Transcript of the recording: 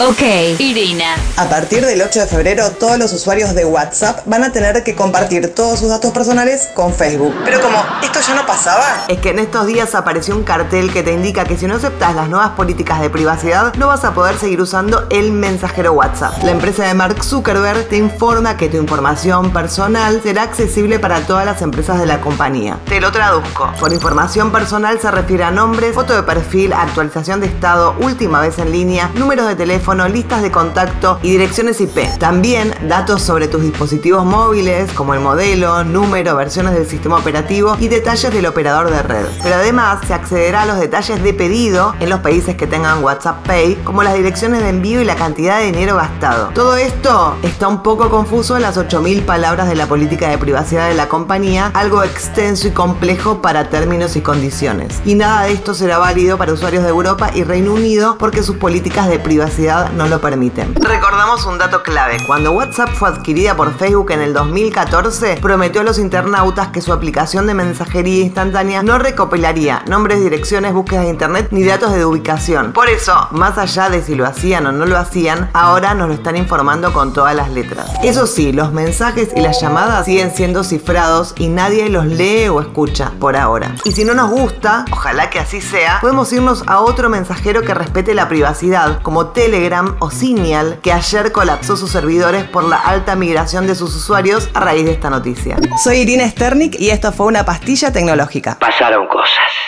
Ok, Irina. A partir del 8 de febrero, todos los usuarios de WhatsApp van a tener que compartir todos sus datos personales con Facebook. Pero como esto ya no pasaba. Es que en estos días apareció un cartel que te indica que si no aceptas las nuevas políticas de privacidad, no vas a poder seguir usando el mensajero WhatsApp. La empresa de Mark Zuckerberg te informa que tu información personal será accesible para todas las empresas de la compañía. Te lo traduzco. Por información personal se refiere a nombres, foto de perfil, actualización de estado, última vez en línea, números de teléfono, listas de contacto y direcciones IP. También datos sobre tus dispositivos móviles, como el modelo, número, versiones del sistema operativo y detalles del operador de red. Pero además se accederá a los detalles de pedido en los países que tengan WhatsApp Pay, como las direcciones de envío y la cantidad de dinero gastado. Todo esto está un poco confuso en las 8.000 palabras de la política de privacidad de la compañía, algo extenso y complejo para términos y condiciones. Y nada de esto será válido para usuarios de Europa y Reino Unido porque sus políticas de privacidad no lo permiten. Recordamos un dato clave. Cuando WhatsApp fue adquirida por Facebook en el 2014, prometió a los internautas que su aplicación de mensajería instantánea no recopilaría nombres, direcciones, búsquedas de internet ni datos de ubicación. Por eso, más allá de si lo hacían o no lo hacían, ahora nos lo están informando con todas las letras. Eso sí, los mensajes y las llamadas siguen siendo cifrados y nadie los lee o escucha por ahora. Y si no nos gusta, ojalá que así sea, podemos irnos a otro mensajero que respete la privacidad, como Telegram o Signal, que ayer colapsó sus servidores por la alta migración de sus usuarios a raíz de esta noticia. Soy Irina Sternik y esto fue una pastilla tecnológica. Pasaron cosas.